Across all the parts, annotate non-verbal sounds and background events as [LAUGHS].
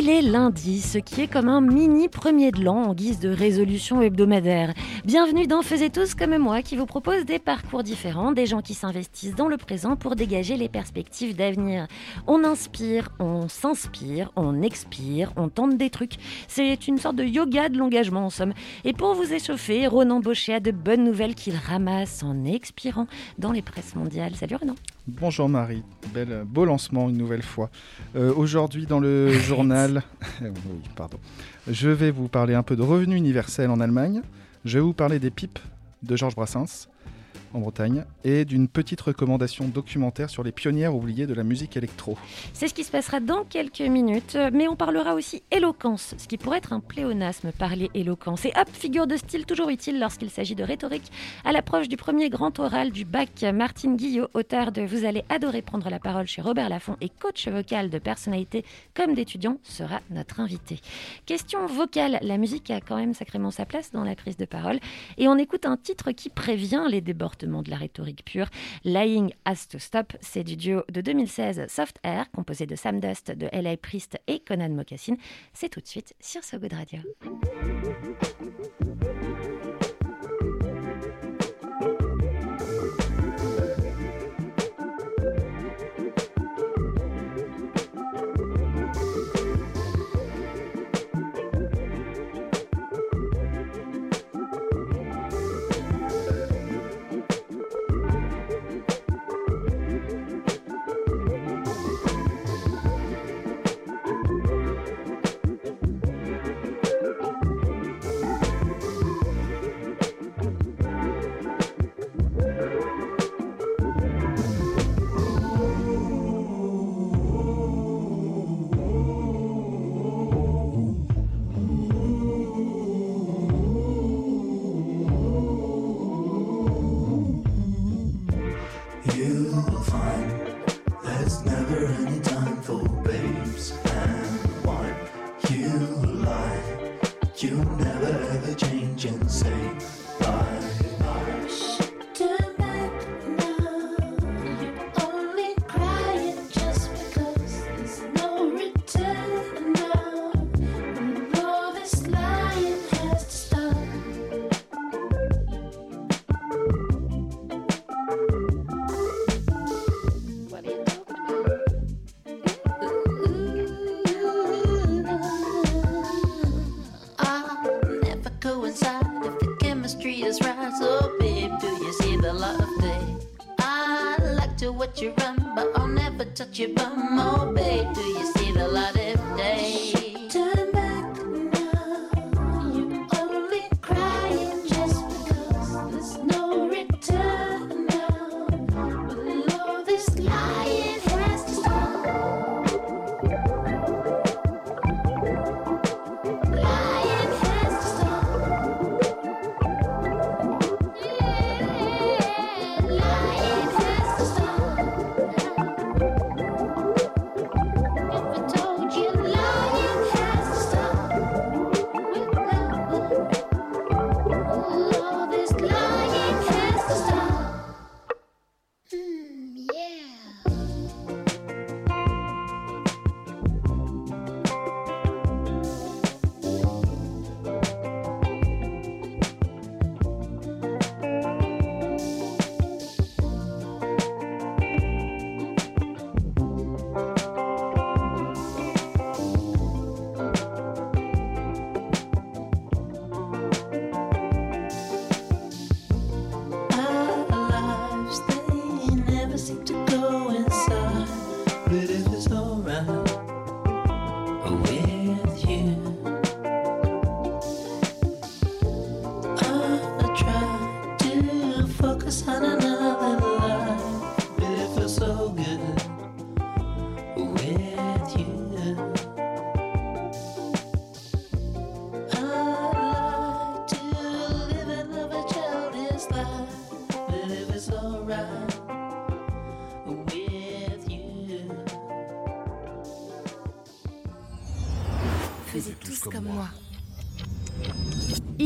Il est lundi, ce qui est comme un mini premier de l'an en guise de résolution hebdomadaire. Bienvenue dans Faisez tous comme moi qui vous propose des parcours différents, des gens qui s'investissent dans le présent pour dégager les perspectives d'avenir. On inspire, on s'inspire, on expire, on tente des trucs. C'est une sorte de yoga de l'engagement en somme. Et pour vous échauffer, Ronan Baucher a de bonnes nouvelles qu'il ramasse en expirant dans les presses mondiales. Salut Ronan. Bonjour Marie, Belle, beau lancement une nouvelle fois. Euh, Aujourd'hui dans le [LAUGHS] journal, oui, pardon, je vais vous parler un peu de revenu universel en Allemagne, je vais vous parler des pipes de Georges Brassens en Bretagne et d'une petite recommandation documentaire sur les pionnières oubliées de la musique électro. C'est ce qui se passera dans quelques minutes, mais on parlera aussi éloquence, ce qui pourrait être un pléonasme, parler éloquence. Et hop, figure de style toujours utile lorsqu'il s'agit de rhétorique. À l'approche du premier grand oral du bac, Martine Guillot, auteur de Vous allez adorer prendre la parole chez Robert Laffont et coach vocal de personnalité comme d'étudiants, sera notre invité. Question vocale, la musique a quand même sacrément sa place dans la prise de parole, et on écoute un titre qui prévient les de la rhétorique pure. Lying Has to Stop, c'est du duo de 2016 Soft Air, composé de Sam Dust, de L.A. Priest et Conan Mocassin. C'est tout de suite sur So Good Radio. You'll find there's never any time for babes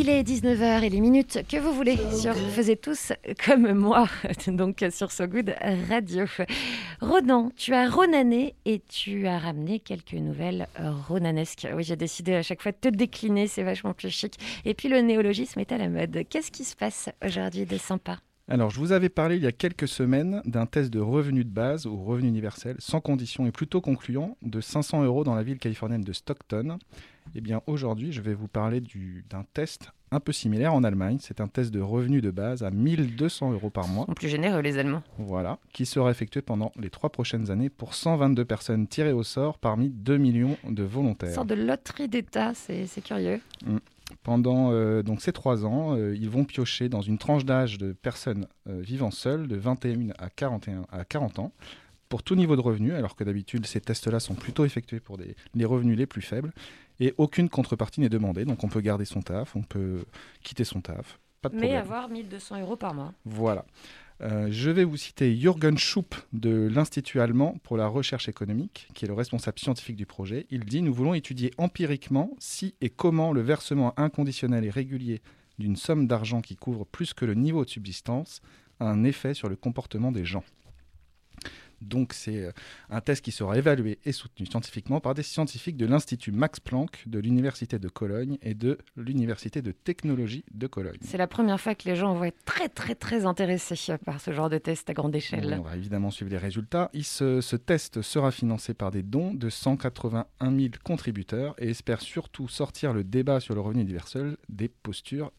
Il est 19h et les minutes que vous voulez sur Faisez tous comme moi, [LAUGHS] donc sur So Good Radio. Ronan, tu as ronané et tu as ramené quelques nouvelles ronanesques. Oui, j'ai décidé à chaque fois de te décliner, c'est vachement plus chic. Et puis le néologisme est à la mode. Qu'est-ce qui se passe aujourd'hui de sympa? Alors, je vous avais parlé il y a quelques semaines d'un test de revenu de base ou revenu universel, sans condition et plutôt concluant, de 500 euros dans la ville californienne de Stockton. Eh bien, aujourd'hui, je vais vous parler du- d'un test un peu similaire en Allemagne. C'est un test de revenu de base à 1200 euros par mois. Ils sont plus généreux, les Allemands. Voilà, qui sera effectué pendant les trois prochaines années pour 122 personnes tirées au sort parmi 2 millions de Une volontaires. sorte de loterie d'État, c'est curieux. Pendant euh, donc ces trois ans, euh, ils vont piocher dans une tranche d'âge de personnes euh, vivant seules de 21 à 41 à 40 ans pour tout niveau de revenu, alors que d'habitude ces tests-là sont plutôt effectués pour des, les revenus les plus faibles et aucune contrepartie n'est demandée. Donc on peut garder son taf, on peut quitter son taf, pas de Mais problème. avoir 1200 euros par mois. Voilà. Euh, je vais vous citer Jürgen Schupp de l'Institut allemand pour la recherche économique, qui est le responsable scientifique du projet. Il dit Nous voulons étudier empiriquement si et comment le versement inconditionnel et régulier d'une somme d'argent qui couvre plus que le niveau de subsistance a un effet sur le comportement des gens. Donc c'est euh, un test qui sera évalué et soutenu scientifiquement par des scientifiques de l'Institut Max Planck, de l'Université de Cologne et de l'Université de technologie de Cologne. C'est la première fois que les gens vont être très très très intéressés par ce genre de test à grande échelle. On va évidemment suivre les résultats. Il se- ce test sera financé par des dons de 181 000 contributeurs et espère surtout sortir le débat sur le revenu universel des postures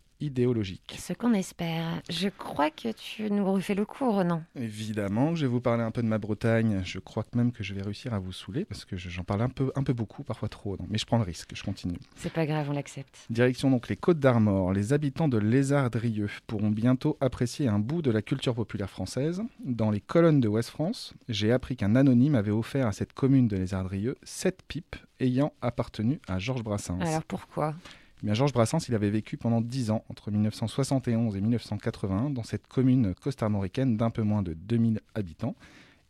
Ce qu'on espère. Je crois que tu nous refais le cours, Ronan. Évidemment, je vais vous parler un peu de ma Bretagne. Je crois même que je vais réussir à vous saouler parce que je- j'en parle un peu, un peu beaucoup, parfois trop. non, mais je prends le risque, je continue. C'est pas grave, on l'accepte. Direction donc les Côtes d'Armor. Les habitants de Lézardrieux pourront bientôt apprécier un bout de la culture populaire française. Dans les colonnes de Ouest-France, j'ai appris qu'un anonyme avait offert à cette commune de Lézardrieux sept pipes ayant appartenu à Georges Brassens. Alors pourquoi? Eh Georges Brassens, il avait vécu pendant 10 ans, entre 1971 et 1981, dans cette commune costarmoricaine d'un peu moins de 2000 habitants.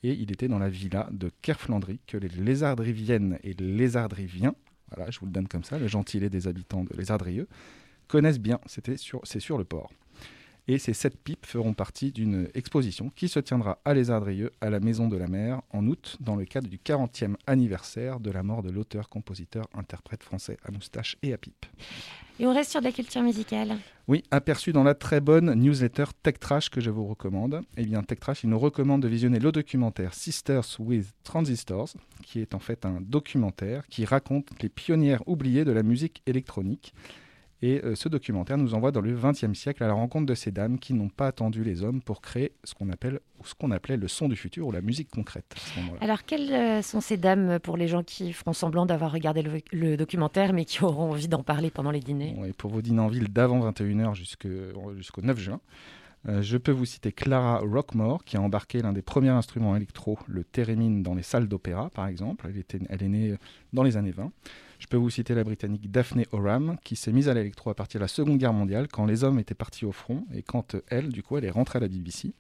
Et il était dans la villa de Kerflandry, que les lézardriviennes et lézardriviens, voilà, je vous le donne comme ça, le gentilé des habitants de Lézardrieux, connaissent bien, c'est sur le port. Et ces sept pipes feront partie d'une exposition qui se tiendra à Lézardrieux, à la Maison de la Mer, en août, dans le cadre du 40e anniversaire de la mort de l'auteur, compositeur, interprète français à moustache et à pipe. Et on reste sur de la culture musicale. Oui, aperçu dans la très bonne newsletter Tech Trash que je vous recommande. Eh bien, Tech Trash, il nous recommande de visionner le documentaire Sisters with Transistors, qui est en fait un documentaire qui raconte les pionnières oubliées de la musique électronique. Et euh, ce documentaire nous envoie dans le XXe siècle à la rencontre de ces dames qui n'ont pas attendu les hommes pour créer ce qu'on appelle ou ce qu'on appelait le son du futur ou la musique concrète à ce. Alors, quelles euh, sont ces dames pour les gens qui feront semblant d'avoir regardé le, le documentaire mais qui auront envie d'en parler pendant les dîners? Bon, et pour vos dîners en ville d'avant 21h jusque- jusqu'au 9 juin, euh, je peux vous citer Clara Rockmore, qui a embarqué l'un des premiers instruments électro, le thérémine, dans les salles d'opéra, par exemple. Elle, était, elle est née dans les années 20. Je peux vous citer la britannique Daphne Oram, qui s'est mise à l'électro à partir de la Seconde Guerre mondiale, quand les hommes étaient partis au front, et quand euh, elle, du coup, elle est rentrée à la BBC.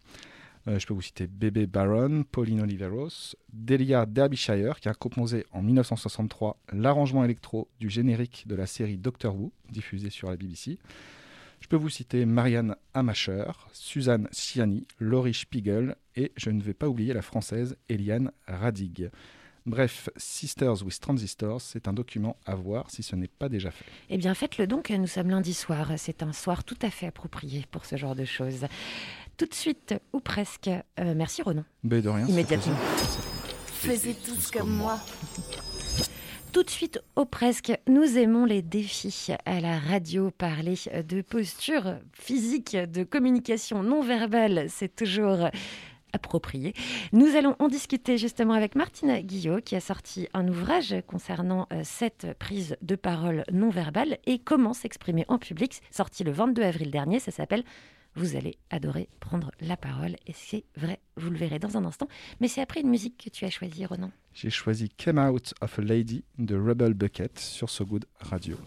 Euh, je peux vous citer Bébé Baron, Pauline Oliveros, Delia Derbyshire, qui a composé en 1963 l'arrangement électro du générique de la série Doctor Who, diffusée sur la BBC. Je peux vous citer Marianne Amacher, Suzanne Ciani, Laurie Spiegel et je ne vais pas oublier la française Eliane Radig. Bref, Sisters with Transistors, c'est un document à voir si ce n'est pas déjà fait. Eh bien, faites-le donc, nous sommes lundi soir. C'est un soir tout à fait approprié pour ce genre de choses. Tout de suite, ou presque. euh, merci Ronan. Mais de rien. Immédiatement. Faisiez tous comme moi. [LAUGHS] Tout de suite, au presque, nous aimons les défis à la radio. Parler de posture physique, de communication non verbale, c'est toujours approprié. Nous allons en discuter justement avec Martine Guillot qui a sorti un ouvrage concernant euh, cette prise de parole non verbale et comment s'exprimer en public, sorti le 22 avril dernier. Ça s'appelle Vous allez adorer prendre la parole et c'est vrai, vous le verrez dans un instant. Mais c'est après une musique que tu as choisie, Ronan. J'ai choisi Came Out of a Lady de Rebel Bucket sur So Good Radio.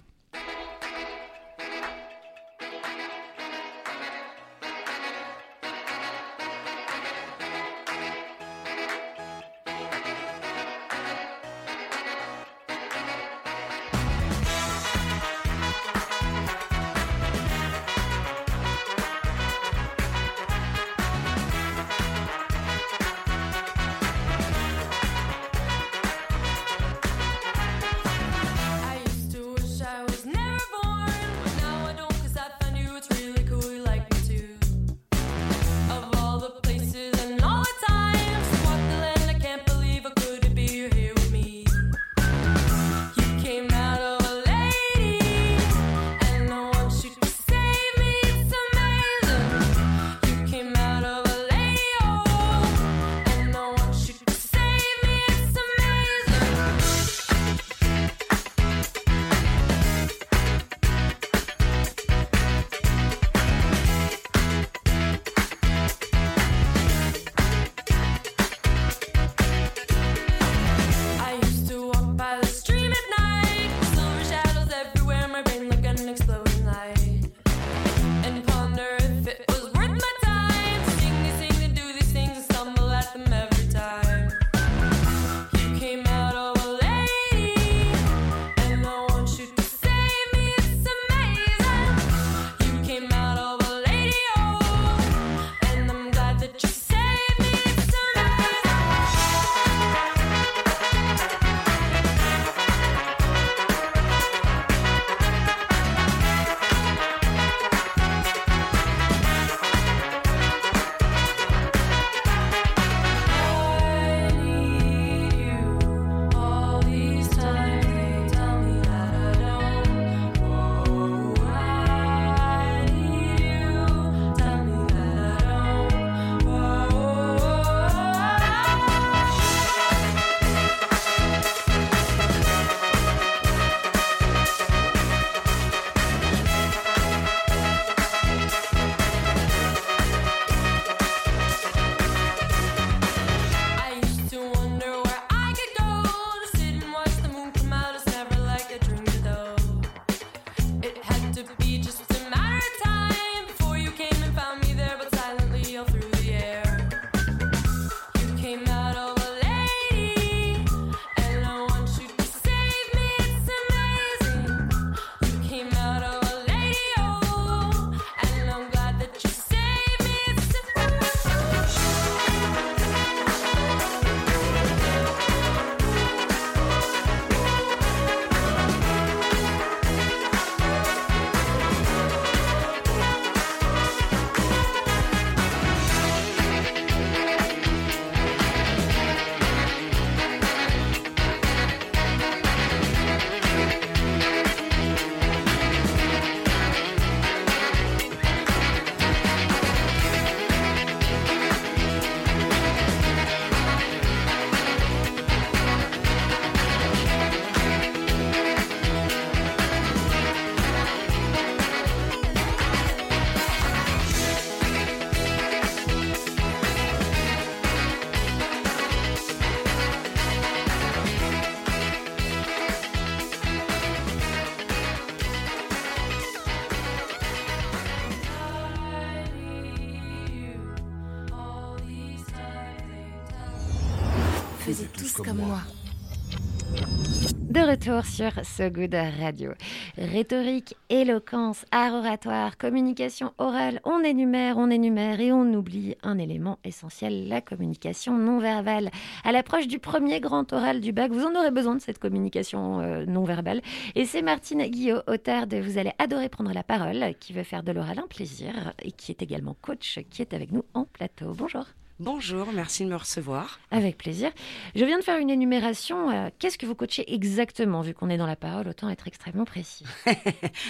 Retour sur So Good Radio. Rhétorique, éloquence, art oratoire, communication orale, on énumère, on énumère et on oublie un élément essentiel, la communication non verbale. À l'approche du premier grand oral du bac, vous en aurez besoin de cette communication euh, non verbale. Et c'est Martine Guillot, auteure de Vous allez adorer prendre la parole, qui veut faire de l'oral un plaisir et qui est également coach, qui est avec nous en plateau. Bonjour. Bonjour, merci de me recevoir. Avec plaisir. Je viens de faire une énumération. euh, Qu'est-ce que vous coachez exactement Vu qu'on est dans la parole, autant être extrêmement précis. [LAUGHS]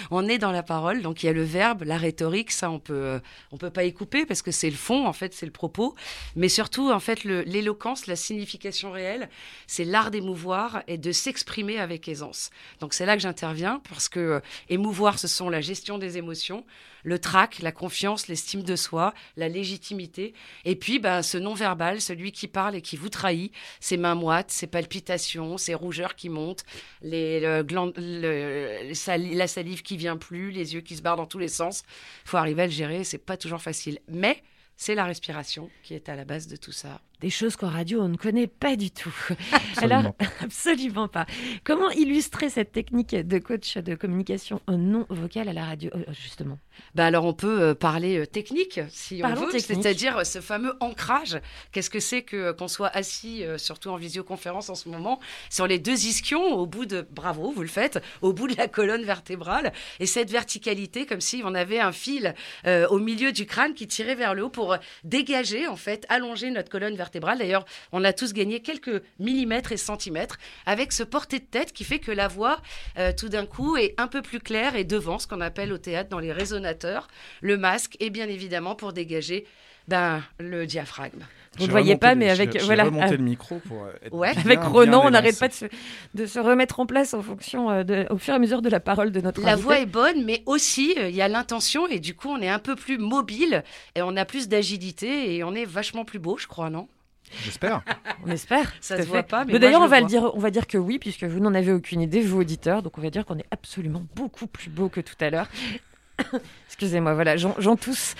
On est dans la parole, donc il y a le verbe, la rhétorique, ça on peut, euh, on peut pas y couper parce que c'est le fond, en fait, c'est le propos. Mais surtout, en fait, l'éloquence, la signification réelle, c'est l'art d'émouvoir et de s'exprimer avec aisance. Donc c'est là que j'interviens parce que euh, émouvoir, ce sont la gestion des émotions, le trac, la confiance, l'estime de soi, la légitimité. Et puis, ce non-verbal, celui qui parle et qui vous trahit, ses mains moites, ses palpitations, ses rougeurs qui montent, les, la salive qui vient plus, les yeux qui se barrent dans tous les sens. Il faut arriver à le gérer, c'est pas toujours facile. Mais c'est la respiration qui est à la base de tout ça. Des choses qu'en radio, on ne connaît pas du tout. [LAUGHS] Absolument Alors, [LAUGHS] absolument pas. Comment illustrer cette technique de coach de communication non vocale à la radio, euh, justement? Bah alors on peut euh, parler euh, technique si Parlons on veut, c'est-à-dire ce fameux ancrage. Qu'est-ce que c'est que qu'on soit assis, surtout en visioconférence en ce moment, sur les deux ischions, au bout de bravo, vous le faites, au bout de la colonne vertébrale, et cette verticalité comme si on avait un fil euh, au milieu du crâne qui tirait vers le haut pour dégager en fait, allonger notre colonne vertébrale. D'ailleurs, on a tous gagné quelques millimètres et centimètres avec ce porté de tête qui fait que la voix, euh, tout d'un coup, est un peu plus claire et devant ce qu'on appelle au théâtre dans les résonateurs, le masque et bien évidemment pour dégager ben, le diaphragme. Vous ne voyez pas, mais avec voilà, remonté euh, le micro pour être Ouais. bien, avec bien Ronan, on n'arrête pas de se, de se remettre en place en fonction euh, de, au fur et à mesure de la parole de notre La invité. voix est bonne, mais aussi euh, il y a l'intention et du coup on est un peu plus mobile et on a plus d'agilité et on est vachement plus beau, je crois, non? J'espère. [LAUGHS] On espère. Ça se voit pas, mais d'ailleurs, on va le dire, on va dire que oui, puisque vous n'en avez aucune idée, vous auditeurs. Donc on va dire qu'on est absolument beaucoup plus beau que tout à l'heure. [COUGHS] Excusez-moi, voilà, j'en tousse.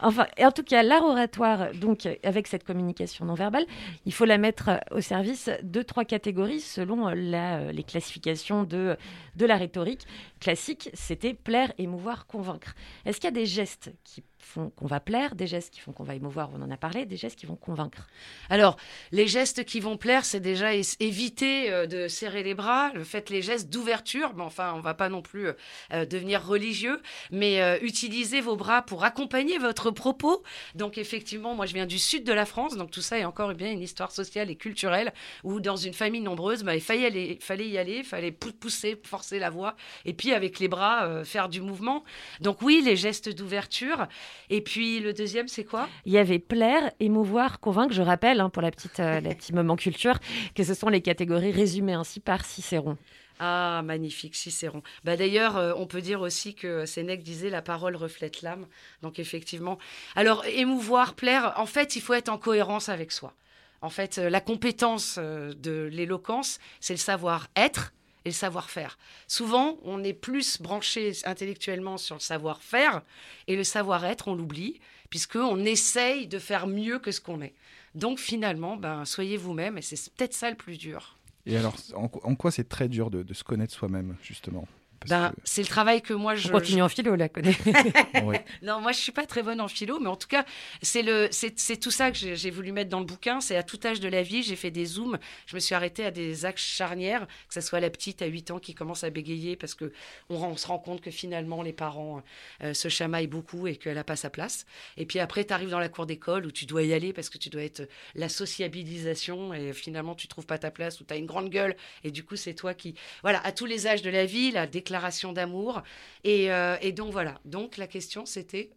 Enfin, et en tout cas, l'art oratoire, donc avec cette communication non verbale, il faut la mettre euh, au service de trois catégories selon euh, la, euh, les classifications de, de la rhétorique classique. C'était plaire, émouvoir, convaincre. Est-ce qu'il y a des gestes qui font qu'on va plaire, des gestes qui font qu'on va émouvoir, on en a parlé, des gestes qui vont convaincre Alors, les gestes qui vont plaire, c'est déjà éviter euh, de serrer les bras, faites les gestes d'ouverture, mais enfin, on va pas non plus euh, devenir religieux, mais euh, utilisez vos bras pour accompagner votre propos. Donc, effectivement, moi, je viens du sud de la France, donc tout ça est encore bien une histoire sociale et culturelle, où dans une famille nombreuse, bah, il fallait, y aller, il fallait pou- pousser, forcer la voix, et puis avec les bras, euh, faire du mouvement. Donc oui, les gestes d'ouverture. Et puis, le deuxième, c'est quoi? Il y avait plaire, émouvoir, convaincre. Je rappelle, hein, pour la petite, euh, la petite moment culture, que ce sont les catégories résumées ainsi par Cicéron. Ah, magnifique, Cicéron. Bah, D'ailleurs, euh, on peut dire aussi que Sénèque disait la parole reflète l'âme. Donc, effectivement. Alors, émouvoir, plaire, en fait, il faut être en cohérence avec soi. En fait, euh, la compétence euh, de l'éloquence, c'est le savoir-être et le savoir-faire. Souvent, on est plus branché intellectuellement sur le savoir-faire et le savoir-être, on l'oublie, puisqu'on essaye de faire mieux que ce qu'on est. Donc, finalement, ben, soyez vous-même et c'est peut-être ça le plus dur. Et alors, en, quoi c'est très dur de se connaître soi-même, justement? Ben, c'est le travail que moi je. On continue en philo, là, connaît. [LAUGHS] oui. Non, moi je suis pas très bonne en philo, mais en tout cas, c'est le, c'est c'est tout ça que j'ai j'ai voulu mettre dans le bouquin. C'est à tout âge de la vie, j'ai fait des zooms. Je me suis arrêtée à des axes charnières, que ce soit la petite à 8 ans qui commence à bégayer parce que on, se rend compte que finalement les parents euh, se chamaillent beaucoup et qu'elle a pas sa place. Et puis après, tu arrives dans la cour d'école où tu dois y aller parce que tu dois être la sociabilisation et finalement tu trouves pas ta place ou tu as une grande gueule et du coup c'est toi qui voilà à tous les âges de la vie la déclaration d'amour et, euh, et donc voilà donc la question c'était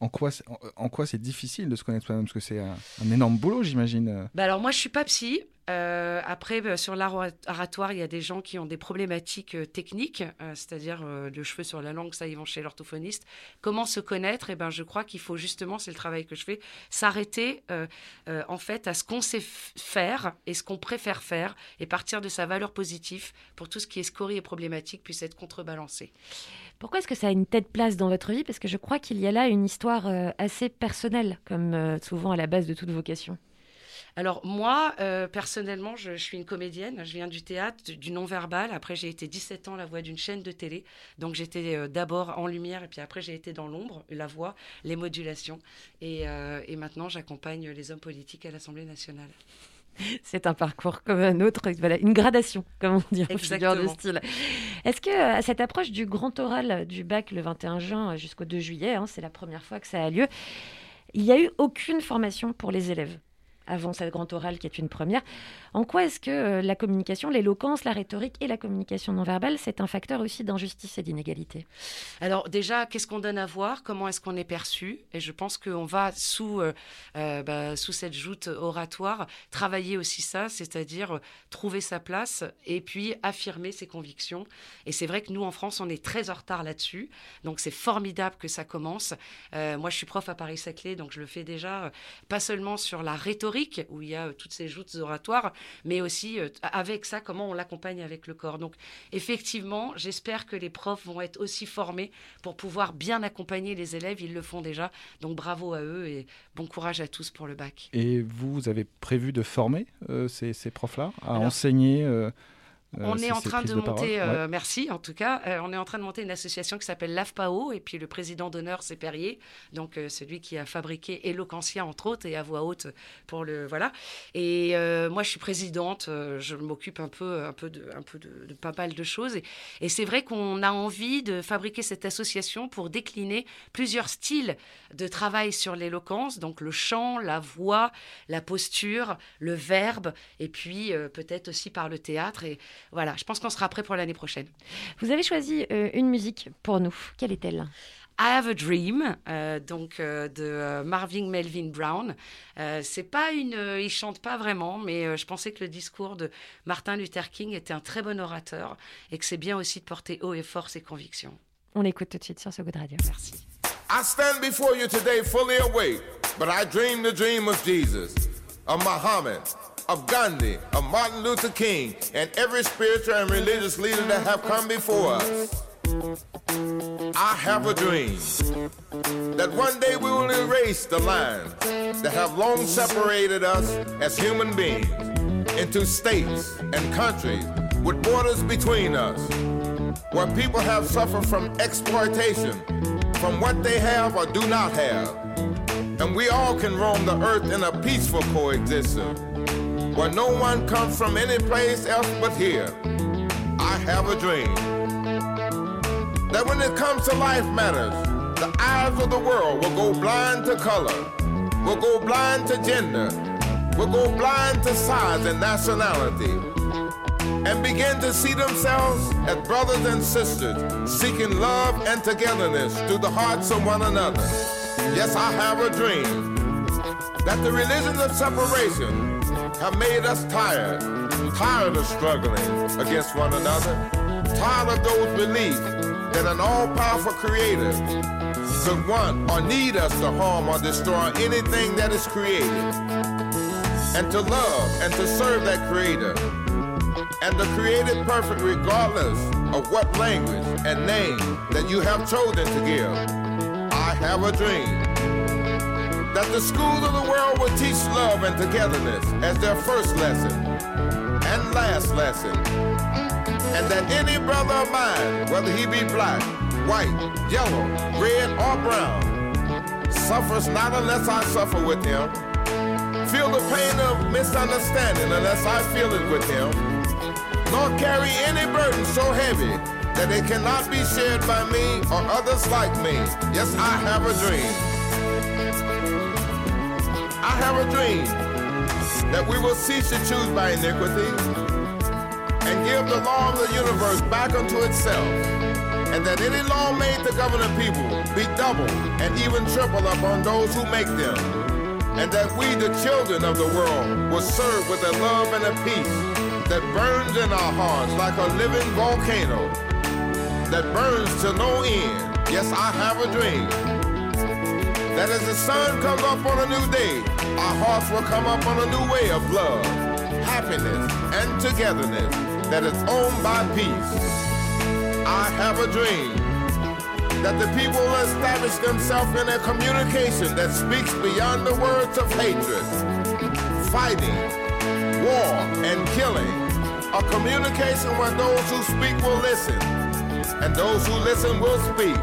En quoi, c'est- en, en quoi c'est difficile de se connaître soi-même? Parce que c'est un, un énorme boulot, j'imagine. Bah alors moi je suis pas psy. Euh, après bah, sur l'art il y a des gens qui ont des problématiques euh, techniques, euh, c'est-à-dire le cheveu sur la langue, ça ils vont chez l'orthophoniste. Comment se connaître? Et ben je crois qu'il faut justement, c'est le travail que je fais, s'arrêter en fait à ce qu'on sait faire et ce qu'on préfère faire et partir de sa valeur positive pour tout ce qui est scorie et problématique puisse être contrebalancé. Pourquoi est-ce que ça a une telle place dans votre vie? Parce que je crois qu'il y a là une histoire assez personnelle, comme souvent à la base de toute vocation. Alors moi, euh, personnellement, je, je suis une comédienne, je viens du théâtre, du, du non-verbal. Après, j'ai été 17 ans la voix d'une chaîne de télé. Donc j'étais euh, d'abord en lumière et puis après j'ai été dans l'ombre, la voix, les modulations. Et, euh, et maintenant, j'accompagne les hommes politiques à l'Assemblée nationale. [LAUGHS] C'est un parcours comme un autre, voilà, une gradation, comme on dit en figure de style. Est-ce que à cette approche du grand oral du bac le 21 juin jusqu'au 2 juillet, hein, c'est la première fois que ça a lieu, il n'y a eu aucune formation pour les élèves? Avant cette grande orale qui est une première. En quoi est-ce que euh, la communication, l'éloquence, la rhétorique et la communication non verbale, c'est un facteur aussi d'injustice et d'inégalité? Alors déjà, qu'est-ce qu'on donne à voir? Comment est-ce qu'on est perçu? Et je pense qu'on va sous euh, euh, bah, sous cette joute oratoire travailler aussi ça, c'est-à-dire trouver sa place et puis affirmer ses convictions. Et c'est vrai que nous en France, on est très en retard là-dessus. Donc c'est formidable que ça commence. Moi, je suis prof à Paris-Saclay, donc je le fais déjà pas seulement sur la rhétorique où il y a euh, toutes ces joutes oratoires, mais aussi euh, avec ça comment on l'accompagne avec le corps. Donc effectivement, j'espère que les profs vont être aussi formés pour pouvoir bien accompagner les élèves. Ils le font déjà. Donc bravo à eux et bon courage à tous pour le bac. Et vous, vous avez prévu de former euh, ces, ces profs-là à Alors, enseigner euh, On ces- est en train de monter, euh, Ouais. merci en tout cas, euh, on est en train de monter une association qui s'appelle l'AFPAO et puis le président d'honneur c'est Perrier, donc euh, celui qui a fabriqué Eloquentia entre autres et à voix haute pour le voilà. Et euh, moi je suis présidente, euh, je m'occupe un peu, un peu de, un peu de, de pas mal de choses et, et c'est vrai qu'on a envie de fabriquer cette association pour décliner plusieurs styles de travail sur l'éloquence, donc le chant, la voix, la posture, le verbe et puis euh, peut-être aussi par le théâtre et voilà, je pense qu'on sera prêt pour l'année prochaine. Vous avez choisi euh, une musique pour nous. Quelle est-elle? I Have a Dream, euh, donc euh, de Marvin Melvin Brown. Euh, c'est pas une, euh, il chante pas vraiment, mais euh, je pensais que le discours de Martin Luther King était un très bon orateur et que c'est bien aussi de porter haut et fort ses convictions. On l'écoute tout de suite sur ce Good Radio. Merci. I stand before you today fully awake, but I dream the dream of Jesus, of Muhammad, of Gandhi, of Martin Luther King, and every spiritual and religious leader that have come before us. I have a dream that one day we will erase the lines that have long separated us as human beings into states and countries with borders between us, where people have suffered from exploitation from what they have or do not have. And we all can roam the earth in a peaceful coexistence, where no one comes from any place else but here. I have a dream that when it comes to life matters, the eyes of the world will go blind to color, will go blind to gender, will go blind to size and nationality, and begin to see themselves as brothers and sisters, seeking love and togetherness through the hearts of one another. Yes, I have a dream that the religions of separation have made us tired, tired of struggling against one another, tired of those beliefs that an all-powerful creator could want or need us to harm or destroy anything that is created. And to love and to serve that creator and the created perfect regardless of what language and name that you have chosen to give. Have a dream that the schools of the world will teach love and togetherness as their first lesson and last lesson. And that any brother of mine, whether he be black, white, yellow, red, or brown, suffers not unless I suffer with him. Feel the pain of misunderstanding unless I feel it with him. Nor carry any burden so heavy that it cannot be shared by me or others like me. Yes, I have a dream. I have a dream that we will cease to choose by iniquity and give the law of the universe back unto itself, and that any law made to govern the people be double and even triple upon those who make them, and that we, the children of the world, will serve with a love and a peace that burns in our hearts like a living volcano that burns to no end. Yes, I have a dream that as the sun comes up on a new day, our hearts will come up on a new way of love, happiness, and togetherness that is owned by peace. I have a dream that the people will establish themselves in a communication that speaks beyond the words of hatred, fighting, war, and killing. A communication where those who speak will listen, and those who listen will speak.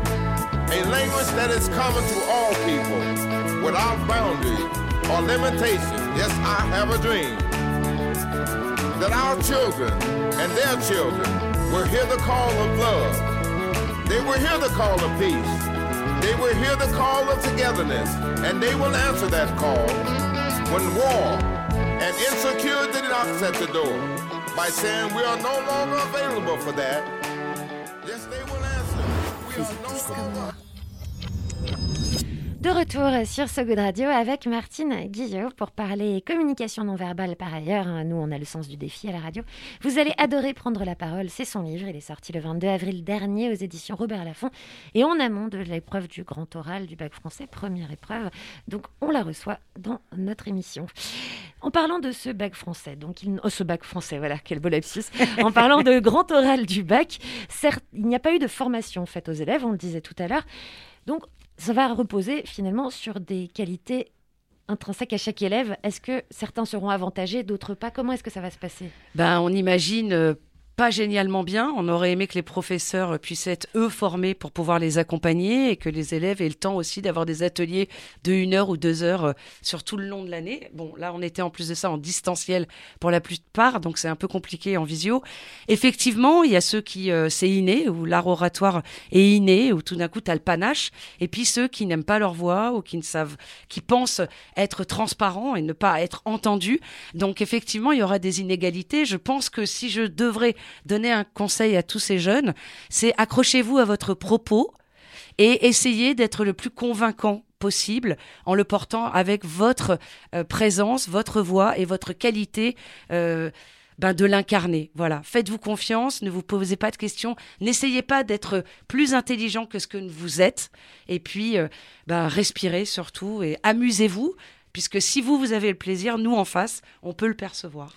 A language that is common to all people, without boundary or limitation. Yes, I have a dream that our children and their children will hear the call of love. They will hear the call of peace. They will hear the call of togetherness, and they will answer that call when war and insecurity knocks at the door by saying we are no longer available for that. 就是这个。De retour sur So Good Radio avec Martine Guillot pour parler communication non verbale par ailleurs. hein. Nous, on a le sens du défi à la radio. Vous allez adorer prendre la parole. C'est son livre. Il est sorti le 22 avril dernier aux éditions Robert Laffont et en amont de l'épreuve du grand oral du bac français, première épreuve. Donc, on la reçoit dans notre émission. En parlant de ce bac français, donc il... oh, ce bac français, voilà, quel beau lapsus. En parlant de grand oral du bac, certes, il n'y a pas eu de formation faite aux élèves, on le disait tout à l'heure. Donc, ça va reposer finalement sur des qualités intrinsèques à chaque élève. Est-ce que certains seront avantagés, d'autres pas? Comment est-ce que ça va se passer? Ben, on imagine euh, pas génialement bien. On aurait aimé que les professeurs puissent être eux formés pour pouvoir les accompagner et que les élèves aient le temps aussi d'avoir des ateliers de une heure ou deux heures euh, sur tout le long de l'année. Bon, là, on était en plus de ça en distanciel pour la plupart, donc c'est un peu compliqué en visio. Effectivement, il y a ceux qui euh, c'est inné, où l'art oratoire est inné, où tout d'un coup tu as le panache, et puis ceux qui n'aiment pas leur voix ou qui ne savent, qui pensent être transparents et ne pas être entendus. Donc effectivement, il y aura des inégalités. Je pense que si je devrais donner un conseil à tous ces jeunes, c'est accrochez-vous à votre propos et essayez d'être le plus convaincant possible en le portant avec votre euh, présence, votre voix et votre qualité euh, ben, de l'incarner. Voilà. Faites-vous confiance, ne vous posez pas de questions, n'essayez pas d'être plus intelligent que ce que vous êtes, et puis euh, ben, respirez surtout et amusez-vous, puisque si vous, vous avez le plaisir, nous en face, on peut le percevoir.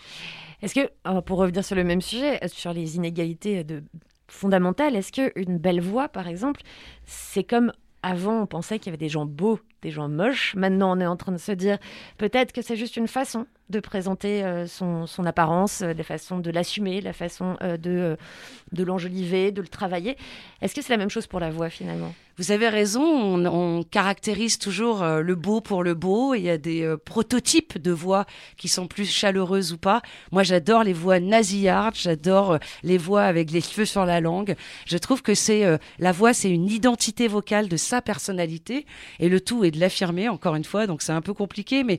Est-ce que, euh, pour revenir sur le même sujet, euh, sur les inégalités de fondamentales, est-ce qu'une belle voix, par exemple, c'est comme avant, on pensait qu'il y avait des gens beaux, des gens moches. Maintenant, on est en train de se dire peut-être que c'est juste une façon de présenter euh, son, son apparence, euh, la façon de l'assumer, la façon euh, de, euh, de l'enjoliver, de le travailler. Est-ce que c'est la même chose pour la voix finalement? Vous avez raison, on, caractérise toujours le beau pour le beau. Il y a des prototypes de voix qui sont plus chaleureuses ou pas. Moi, j'adore les voix nasillardes, j'adore les voix avec les cheveux sur la langue. Je trouve que c'est la voix, c'est une identité vocale de sa personnalité et le tout est de l'affirmer. Encore une fois, donc c'est un peu compliqué, mais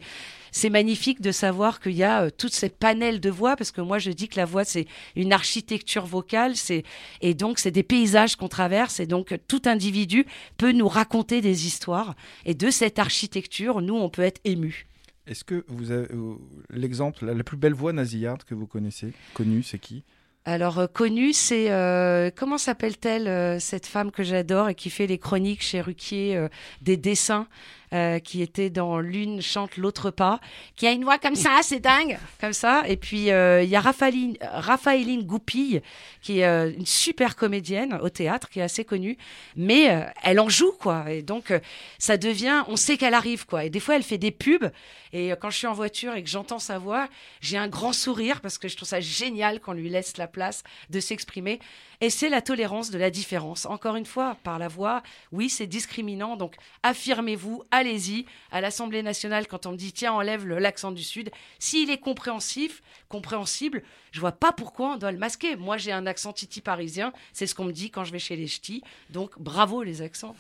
c'est magnifique de savoir qu'il y a euh, toutes ces panels de voix parce que moi je dis que la voix c'est une architecture vocale c'est et donc c'est des paysages qu'on traverse et donc tout individu peut nous raconter des histoires et de cette architecture nous on peut être ému. Est-ce que vous avez euh, l'exemple, la plus belle voix nasillarde que vous connaissez, connue, c'est qui? Alors euh, connue, c'est euh, comment s'appelle-t-elle euh, cette femme que j'adore et qui fait les chroniques chez Ruquier des dessins? Euh, qui était dans l'une chante l'autre pas, qui a une voix comme ça, c'est dingue, comme ça. Et puis euh, il y a Raphaëline, Raphaëline Goupille qui est euh, une super comédienne au théâtre, qui est assez connue, mais elle en joue quoi. Et donc ça devient, on sait qu'elle arrive quoi. Et des fois elle fait des pubs. Et quand je suis en voiture et que j'entends sa voix, j'ai un grand sourire parce que je trouve ça génial qu'on lui laisse la place de s'exprimer. Et c'est la tolérance de la différence. Encore une fois, par la voix, oui, c'est discriminant. Donc, affirmez-vous, allez-y. À l'Assemblée nationale, quand on me dit, tiens, enlève l'accent du Sud, s'il est compréhensif, compréhensible, je vois pas pourquoi on doit le masquer. Moi, j'ai un accent titi parisien. C'est ce qu'on me dit quand je vais chez les ch'tis. Donc, bravo les accents.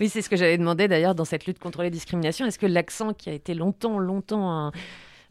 Oui, c'est ce que j'avais demandé d'ailleurs dans cette lutte contre les discriminations. Est-ce que l'accent qui a été longtemps, longtemps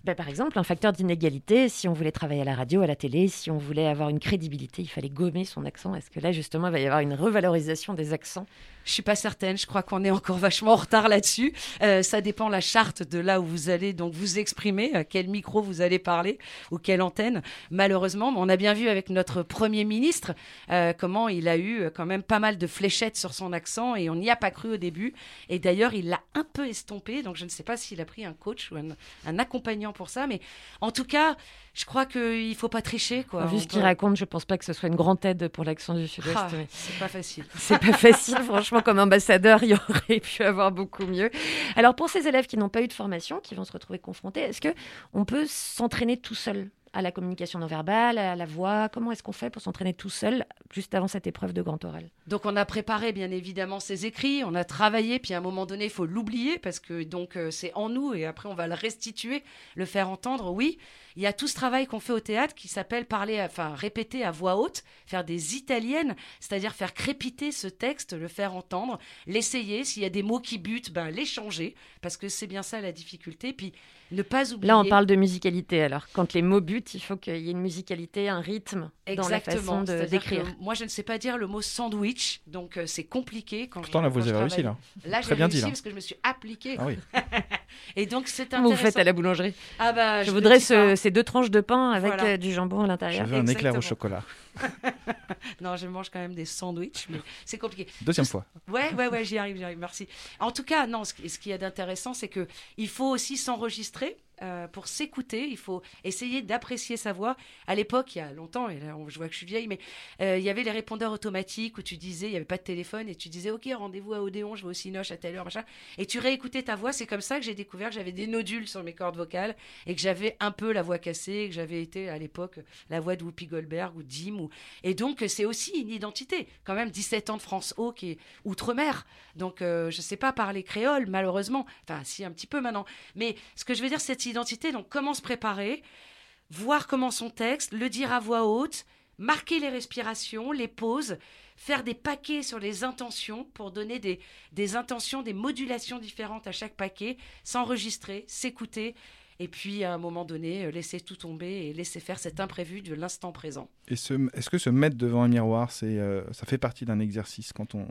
ben, par exemple, un facteur d'inégalité, si on voulait travailler à la radio, à la télé, si on voulait avoir une crédibilité, il fallait gommer son accent. Est-ce que là, justement, il va y avoir une revalorisation des accents? Je suis pas certaine. Je crois qu'on est encore vachement en retard là-dessus. Euh, ça dépend la charte de là où vous allez donc vous exprimer, à quel micro vous allez parler ou quelle antenne. Malheureusement, on a bien vu avec notre premier ministre euh, comment il a eu euh, quand même pas mal de fléchettes sur son accent et on n'y a pas cru au début. Et d'ailleurs, il l'a un peu estompé. Donc je ne sais pas s'il a pris un coach ou un, un accompagnant pour ça. Mais en tout cas, je crois qu'il ne faut pas tricher. Quoi. Vu ce qu'il raconte, je pense pas que ce soit une grande aide pour l'accent du Sud-Ouest. Ah, mais- c'est pas facile. [LAUGHS] C'est pas facile, franchement, comme ambassadeur, il aurait pu avoir beaucoup mieux. Alors, pour ces élèves qui n'ont pas eu de formation, qui vont se retrouver confrontés, est-ce que on peut s'entraîner tout seul? À la communication non verbale, à la voix Comment est-ce qu'on fait pour s'entraîner tout seul juste avant cette épreuve de grand oral? Donc on a préparé bien évidemment ces écrits, on a travaillé, puis à un moment donné, il faut l'oublier parce que donc euh, c'est en nous et après on va le restituer, le faire entendre. Oui, il y a tout ce travail qu'on fait au théâtre qui s'appelle parler, enfin répéter à voix haute, faire des italiennes, c'est-à-dire faire crépiter ce texte, le faire entendre, l'essayer. S'il y a des mots qui butent, ben les parce que c'est bien ça la difficulté. Puis ne pas oublier. Là, on parle de musicalité. Alors, quand les mots butent, il faut qu'il y ait une musicalité, un rythme dans la façon Exactement. d'écrire. Moi, je ne sais pas dire le mot sandwich, donc euh, c'est compliqué. Quand Pourtant, je, là, vous avez réussi, là. Là, bien réussi dit, là. parce que je me suis appliquée. Ah oui. [LAUGHS] Et donc, c'est intéressant. vous faites à la boulangerie Ah bah, Je je voudrais ce- ces deux tranches de pain avec Voilà. euh, du jambon à l'intérieur. Je veux un éclair au chocolat. [LAUGHS] non, je mange quand même des sandwichs, mais c'est compliqué. Deuxième fois. Ouais, ouais, ouais, j'y arrive, j'y arrive, merci. En tout cas, non, ce, qui- ce qu'il y a d'intéressant, c'est que il faut aussi s'enregistrer. Euh, pour s'écouter, il faut essayer d'apprécier sa voix. À l'époque, il y a longtemps, et là, je vois que je suis vieille, mais euh, il y avait les répondeurs automatiques où tu disais, il n'y avait pas de téléphone, et tu disais, OK, rendez-vous à Odéon, je vais au Cinoche à telle heure, machin. Et tu réécoutais ta voix. C'est comme ça que j'ai découvert que j'avais des nodules sur mes cordes vocales et que j'avais un peu la voix cassée, que j'avais été à l'époque la voix de Whoopi Goldberg ou Dim. Ou... Et donc, c'est aussi une identité. Quand même, 17 ans de France O qui est outre-mer. Donc, euh, je ne sais pas parler créole, malheureusement. Enfin, si, un petit peu maintenant. Mais ce que je veux dire, cette identité, donc, comment se préparer, voir comment son texte, le dire à voix haute, marquer les respirations, les pauses, faire des paquets sur les intentions pour donner des, des intentions, des modulations différentes à chaque paquet, s'enregistrer, s'écouter. Et puis, à un moment donné, euh, laisser tout tomber et laisser faire cet imprévu de l'instant présent. Et est-ce que se mettre devant un miroir, c'est, euh, ça fait partie d'un exercice quand on,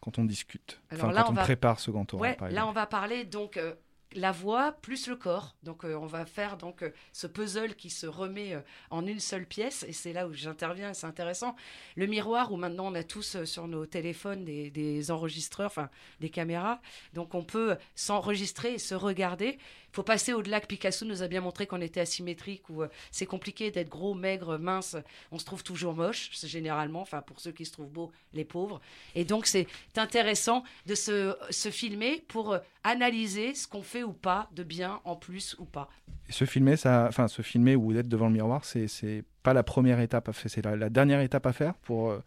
quand on discute? Alors Enfin, là, quand on on, va- prépare ce grand Ouais, par là, on va parler donc euh, la voix plus le corps. Donc, euh, on va faire donc euh, ce puzzle qui se remet euh, en une seule pièce. Et c'est là où j'interviens. C'est intéressant. Le miroir où maintenant on a tous sur nos téléphones des, des enregistreurs, enfin des caméras. Donc, on peut s'enregistrer et se regarder. Il faut passer au-delà que Picasso nous a bien montré qu'on était asymétrique ou euh, c'est compliqué d'être gros, maigre, mince. On se trouve toujours moche, généralement. Enfin, pour ceux qui se trouvent beaux, les pauvres. Et donc, c'est intéressant de se, se filmer pour euh, analyser ce qu'on fait ou pas de bien en plus ou pas. Et se filmer, ça, enfin, se filmer ou être devant le miroir, c'est, c'est pas la première étape à faire, c'est la, la dernière étape à faire pour. euh,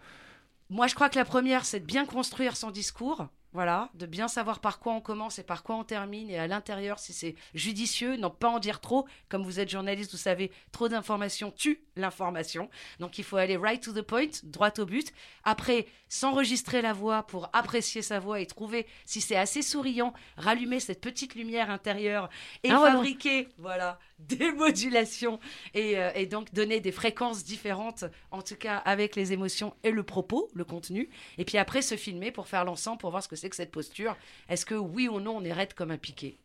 Moi, je crois que la première, c'est de bien construire son discours. Voilà, de bien savoir par quoi on commence et par quoi on termine, et à l'intérieur, si c'est judicieux, non pas en dire trop. Comme vous êtes journaliste, vous savez, trop d'informations tue l'information. Donc il faut aller right to the point, droit au but. Après, s'enregistrer la voix pour apprécier sa voix et trouver si c'est assez souriant, rallumer cette petite lumière intérieure et Ah fabriquer, voilà, [LAUGHS] des modulations et, euh, et donc donner des fréquences différentes, en tout cas avec les émotions et le propos, le contenu. Et puis après, se filmer pour faire l'ensemble, pour voir ce que c'est que cette posture. Est-ce que oui ou non, on est raide comme un piqué?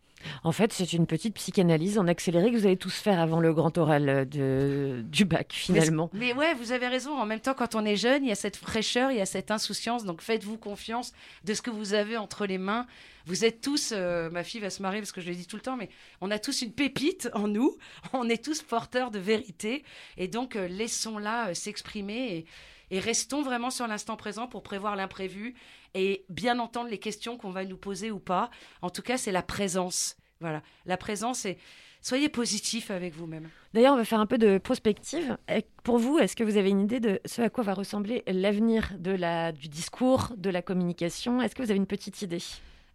En fait, c'est une petite psychanalyse en accéléré que vous allez tous faire avant le grand oral euh, de, du bac, finalement. Mais, mais ouais, vous avez raison. En même temps, quand on est jeune, il y a cette fraîcheur, il y a cette insouciance. Donc faites-vous confiance de ce que vous avez entre les mains. Vous êtes tous, euh, ma fille va se marrer parce que je le dis tout le temps, mais on a tous une pépite en nous. [LAUGHS] On est tous porteurs de vérité. Et donc, euh, laissons-la euh, s'exprimer et, et restons vraiment sur l'instant présent pour prévoir l'imprévu et bien entendre les questions qu'on va nous poser ou pas. En tout cas, c'est la présence. Voilà. La présence et soyez positif avec vous-même. D'ailleurs, on va faire un peu de prospective. Pour vous, est-ce que vous avez une idée de ce à quoi va ressembler l'avenir de la, du discours, de la communication? Est-ce que vous avez une petite idée?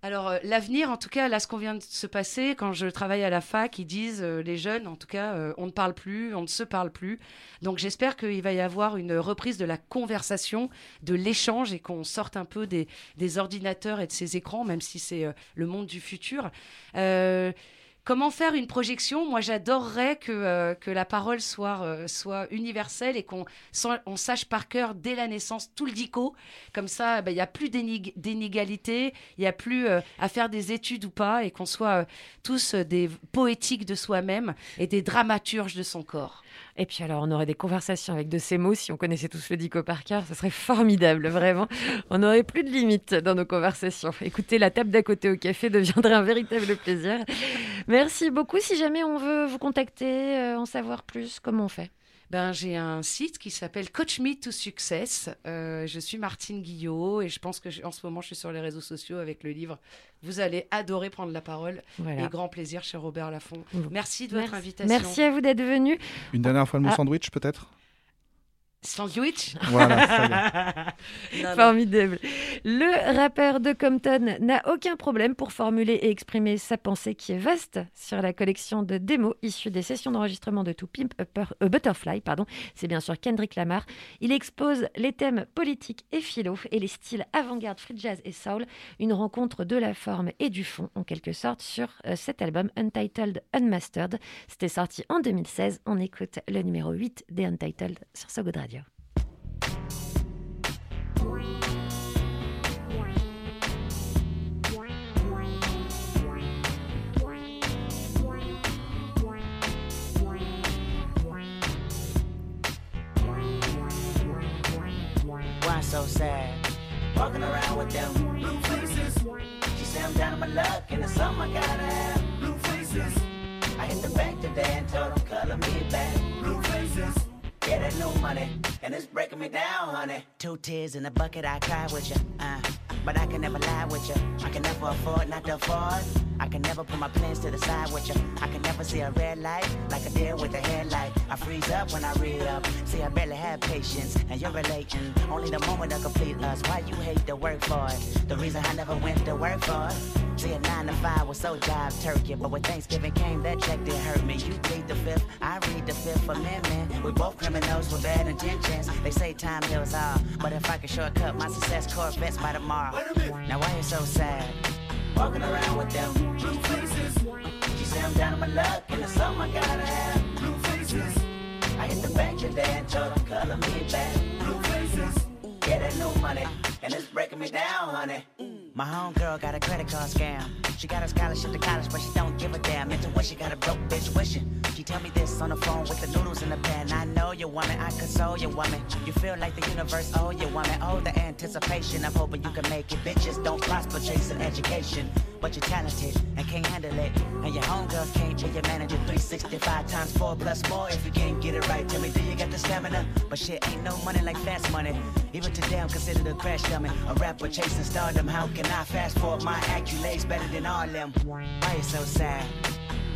Alors, euh, l'avenir, en tout cas, là, ce qu'on vient de se passer, quand je travaille à la fac, ils disent, euh, les jeunes, en tout cas, euh, on ne parle plus, on ne se parle plus. Donc, j'espère qu'il va y avoir une reprise de la conversation, de l'échange et qu'on sorte un peu des, ordinateurs et de ces écrans, même si c'est le monde du futur. Comment faire une projection? Moi, j'adorerais que, euh, que la parole soit, euh, soit universelle et qu'on on sache par cœur dès la naissance tout le dico. Comme ça, ben, il n'y a plus d'inégalité, il n'y a plus euh, à faire des études ou pas, et qu'on soit tous des poétiques de soi-même et des dramaturges de son corps. Et puis alors, on aurait des conversations avec de ces mots. Si on connaissait tous le dico par cœur, ce serait formidable, vraiment. On n'aurait plus de limites dans nos conversations. Écoutez, la table d'à côté au café deviendrait un véritable plaisir. Merci beaucoup. Si jamais on veut vous contacter, euh, en savoir plus, comment on fait? Ben, j'ai un site qui s'appelle Coach Me to Success. Euh, je suis Martine Guillot et je pense que je- en ce moment je suis sur les réseaux sociaux avec le livre. Vous allez adorer prendre la parole Voilà. et grand plaisir chez Robert Laffont. Merci de votre Merci. invitation. Merci à vous d'être venu. Une dernière fois le mot Ah. sandwich, peut-être? Sandwich Voilà, ça. Formidable. Le rappeur de Compton n'a aucun problème pour formuler et exprimer sa pensée qui est vaste sur la collection de démos issues des sessions d'enregistrement de To Pimp a a Butterfly. Pardon. C'est bien sûr Kendrick Lamar. Il expose les thèmes politiques et philo et les styles avant-garde, free jazz et soul. Une rencontre de la forme et du fond, en quelque sorte, sur euh, cet album Untitled Unmastered. C'était sorti en 2016. On écoute le numéro 8 des Untitled sur So Good Radio. Why so sad? Walking around with them blue faces. She say I'm down on my luck and it's something I gotta have. Blue faces. I hit the bank today and told them color me back. Blue faces. Yeah, that new money and it's breaking me down, honey. Two tears in a bucket, I cry with you. Uh, but I can never lie with you. I can never afford not to afford. I can never put my plans to the side with you. I can never see a red light like I did with the headlight. I freeze up when I read up. See, I barely have patience, and you're relating. Only the moment to complete us. Why you hate to work for it? The reason I never went to work for it. See, a nine to five was so job turkey, but when Thanksgiving came, that check did hurt me. You plead the fifth, I read the fifth amendment. We both criminals with bad intentions. They say time heals all, but if I could shortcut my success, Corvettes by tomorrow. Now why you so sad? Walking around with them blue faces. She say I'm down on my luck and it's something I gotta have. Blue faces. I hit the bank today and told them color me back. Blue faces. Yeah, that new money and it's breaking me down, honey. My homegirl got a credit card scam. She got a scholarship to college, but she don't give a damn. Into what she got a broke bitch wishing. She tell me this on the phone with the noodles in the pan. I know you woman, I console you woman. You feel like the universe owe you woman. Oh, the anticipation of hoping you can make it. Bitches don't prosper chasing education, but you're talented and can't handle it. And your homegirls can't be your manager. 365 times four plus more. If you can't get it right, tell me, do you got the stamina? But shit ain't no money like fast money. Even today, I'm considered a crash dummy. A rapper chasing stardom. How can I fast forward my accolades better than all them? Why you so sad?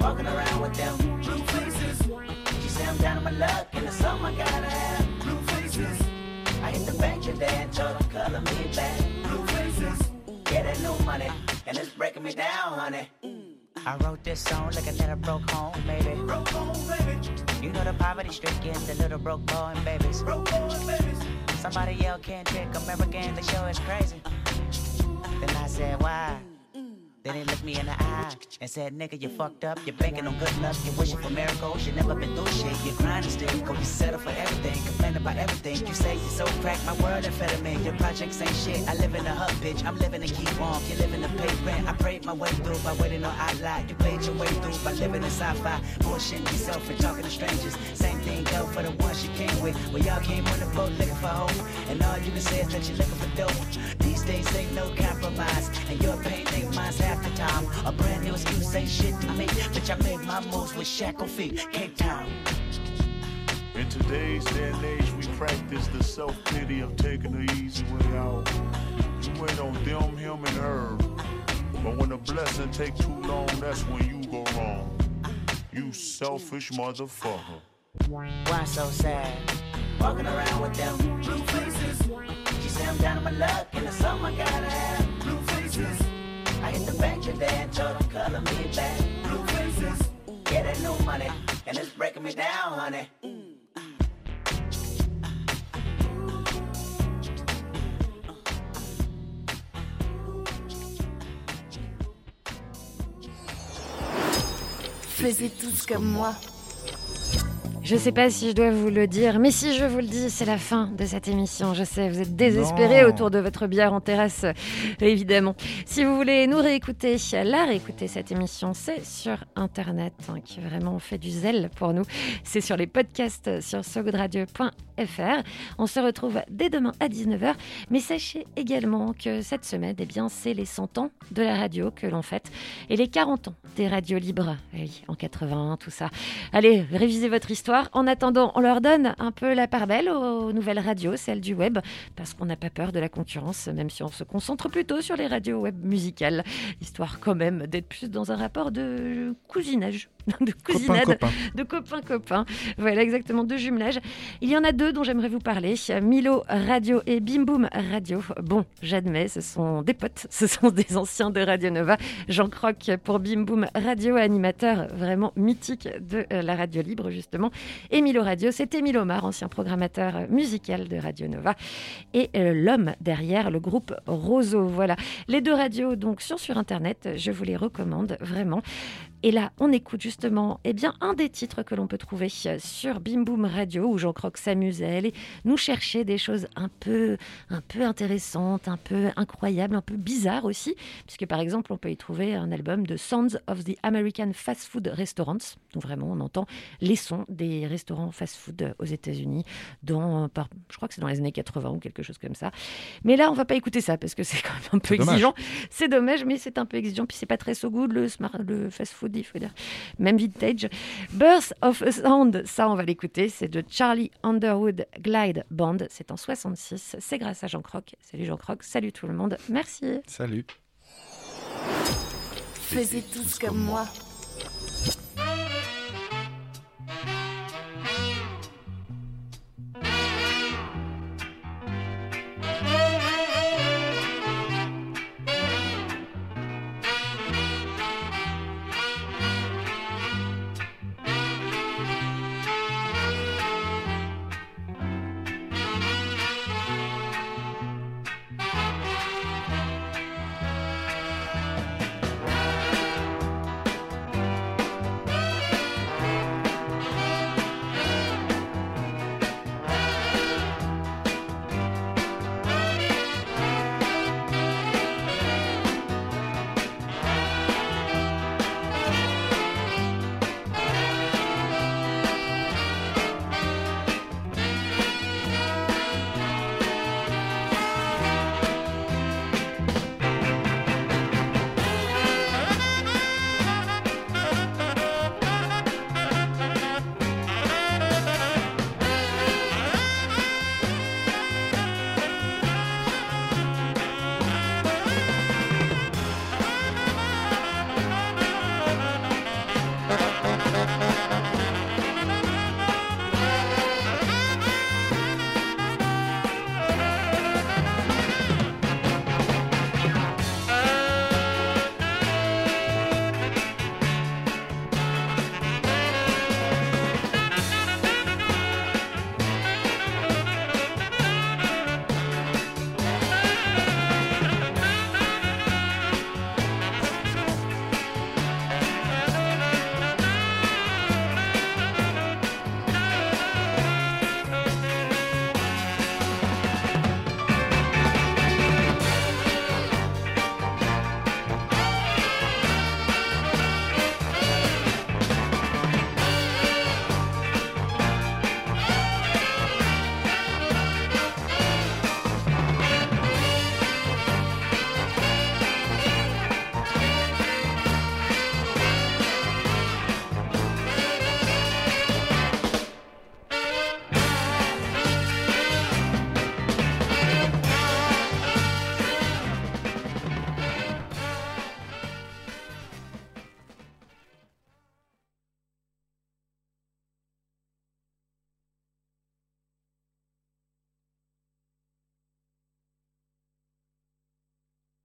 Walking around with them blue faces. She say I'm down on my luck and it's something I gotta have. Blue faces. I hit the bank today and told them color me back. Blue faces. Yeah, that new money and it's breaking me down, honey. Mm. I wrote this song like a little broke home, baby. Broke home, baby. You know the poverty stricken, the little broke boy and babies. Broke boy and babies. Somebody yell Kendrick, American, the show is crazy. Then I said, why? Then he looked me in the eye and said, nigga, you fucked up. You're banking on good luck. You're wishing for miracles. You never been through shit. You're grinding still. Go you settle for everything. Complain about everything. You say you're so cracked. My world amphetamine. Your projects ain't shit. I live in a hub, bitch. I'm living to keep warm. You're living to pay rent. I prayed my way through by waiting on outlaw. You played your way through by living in sci-fi. Bullshitting yourself and talking to strangers. Same thing go for the ones you came with. Well, y'all came on the boat looking for hope. And all you can say is that you're looking for dope. These days ain't no compromise. And your pain ain't mine's half the time. A brand new excuse ain't shit to me. Bitch, I made my moves with shackle feet. Cape Town. In today's day and age, we practice the self pity of taking the easy way out. You wait on them, him, and her. But when the blessing take too long, that's when you go wrong. You selfish motherfucker. Why so sad? Walking around with them blue faces. She say I'm down on my luck and something I gotta have. Blue faces. I the bank today and told color me back. Blue faces. Yeah, that new money and it's breaking me down, honey. Tous comme moi. Je sais pas si je dois vous le dire, mais si je vous le dis, c'est la fin de cette émission. Je sais, vous êtes désespérés Non. autour de votre bière en terrasse, évidemment. Si vous voulez nous réécouter, la réécouter cette émission, c'est sur Internet, hein, qui vraiment fait du zèle pour nous. C'est sur les podcasts sur sogoodradio.fr. On se retrouve dès demain à 19h. Mais sachez également que cette semaine, eh bien, c'est les 100 ans de la radio que l'on fête et les 40 ans des radios libres. Eh oui, en 81, tout ça. Allez, révisez votre histoire. En attendant, on leur donne un peu la part belle aux nouvelles radios, celles du web, parce qu'on n'a pas peur de la concurrence, même si on se concentre plutôt sur les radios web musicales, histoire quand même d'être plus dans un rapport de cousinage, de cousinade, copain. de copain-copain. Voilà, exactement, de jumelage. Il y en a deux dont j'aimerais vous parler, Milo Radio et Bim Boom Radio. Bon, j'admets, ce sont des potes, [LAUGHS] ce sont des anciens de Radio Nova. Jean Croc pour Bim Boom Radio, animateur vraiment mythique de euh, la radio libre, justement. Et Milo Radio, c'était Milo Mar, ancien programmateur musical de Radio Nova. Et euh, l'homme derrière le groupe Roseau. Voilà. Les deux radios, donc, sont sur Internet. Je vous les recommande vraiment. Et là, on écoute justement eh bien, un des titres que l'on peut trouver euh, sur Bim Boom Radio, où Jean Croc s'amuse à aller nous chercher des choses un peu, un peu intéressantes, un peu incroyables, un peu bizarres aussi. Puisque par exemple, on peut y trouver un album de Sounds of the American Fast Food Restaurants. Donc vraiment, on entend les sons des restaurants fast-food aux États-Unis, dans, par- je crois que c'est dans les années 80 ou quelque chose comme ça. Mais là, on va pas écouter ça parce que c'est quand même un peu exigeant. C'est dommage, mais c'est un peu exigeant. Puis c'est pas très so good le, smart- le fast-food, il faut dire. Même vintage. Birth of a Sound, ça, on va l'écouter. C'est de Charlie Underwood Glide Band. C'est en 66. C'est grâce à Jean Croc. Salut Jean Croc. Salut tout le monde. Merci. Salut. Faisiez tous comme moi.